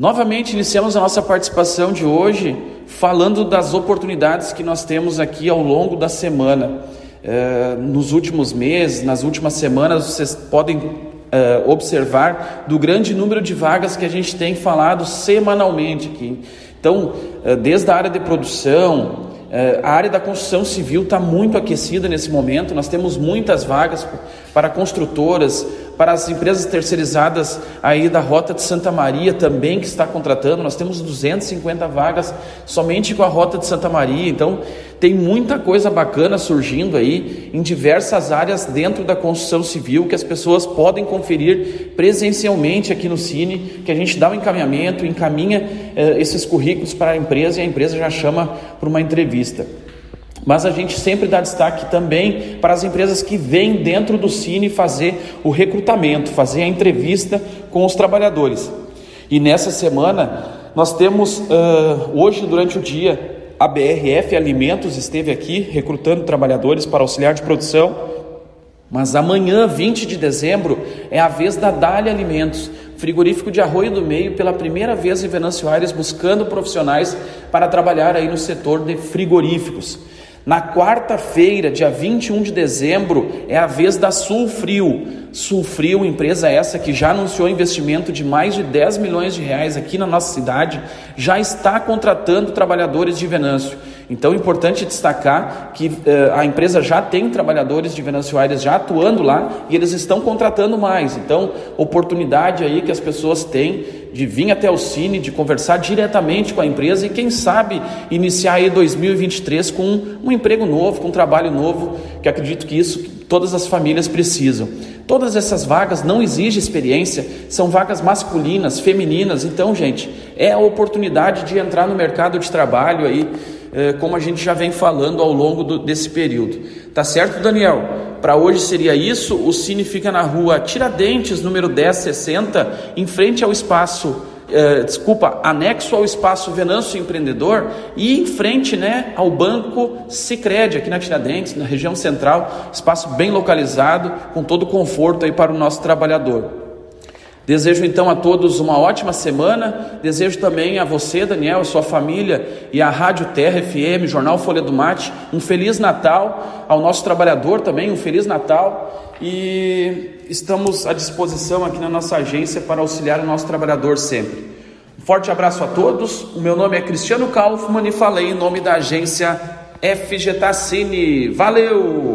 Novamente iniciamos a nossa participação de hoje falando das oportunidades que nós temos aqui ao longo da semana. Eh, nos últimos meses, nas últimas semanas, vocês podem eh, observar do grande número de vagas que a gente tem falado semanalmente aqui. Então, eh, desde a área de produção, a área da construção civil está muito aquecida nesse momento, nós temos muitas vagas para construtoras, para as empresas terceirizadas aí da Rota de Santa Maria também que está contratando. Nós temos 250 vagas somente com a Rota de Santa Maria. Então, tem muita coisa bacana surgindo aí em diversas áreas dentro da construção civil que as pessoas podem conferir presencialmente aqui no Cine, que a gente dá o um encaminhamento, encaminha eh, esses currículos para a empresa e a empresa já chama para uma entrevista. Mas a gente sempre dá destaque também para as empresas que vêm dentro do Cine fazer o recrutamento, fazer a entrevista com os trabalhadores. E nessa semana nós temos uh, hoje durante o dia a BRF Alimentos esteve aqui recrutando trabalhadores para auxiliar de produção. Mas amanhã, 20 de dezembro, é a vez da Dália Alimentos, frigorífico de Arroio do Meio, pela primeira vez em Venâncio Aires, buscando profissionais para trabalhar aí no setor de frigoríficos. Na quarta-feira, dia 21 de dezembro, é a vez da Sulfrio. Sulfrio, empresa essa que já anunciou investimento de mais de 10 milhões de reais aqui na nossa cidade, já está contratando trabalhadores de Venâncio. Então é importante destacar que eh, a empresa já tem trabalhadores de Venâncio Aires já atuando lá e eles estão contratando mais. Então, oportunidade aí que as pessoas têm de vir até o Cine, de conversar diretamente com a empresa e quem sabe iniciar aí 2023 com um, um emprego novo, com um trabalho novo, que acredito que isso todas as famílias precisam. Todas essas vagas não exigem experiência, são vagas masculinas, femininas. Então, gente, é a oportunidade de entrar no mercado de trabalho aí como a gente já vem falando ao longo do, desse período. Tá certo, Daniel? Para hoje seria isso. O Cine fica na rua Tiradentes, número 1060, em frente ao espaço. É, desculpa, anexo ao espaço Venâncio Empreendedor e em frente né, ao Banco Sicredi aqui na Tiradentes, na região central, espaço bem localizado, com todo conforto aí para o nosso trabalhador. Desejo então a todos uma ótima semana. Desejo também a você, Daniel, a sua família e a Rádio Terra FM, Jornal Folha do Mate, um feliz Natal. Ao nosso trabalhador também, um feliz Natal. E estamos à disposição aqui na nossa agência para auxiliar o nosso trabalhador sempre. Um forte abraço a todos. O meu nome é Cristiano Kaufmann e falei em nome da agência FG Tassini. Valeu!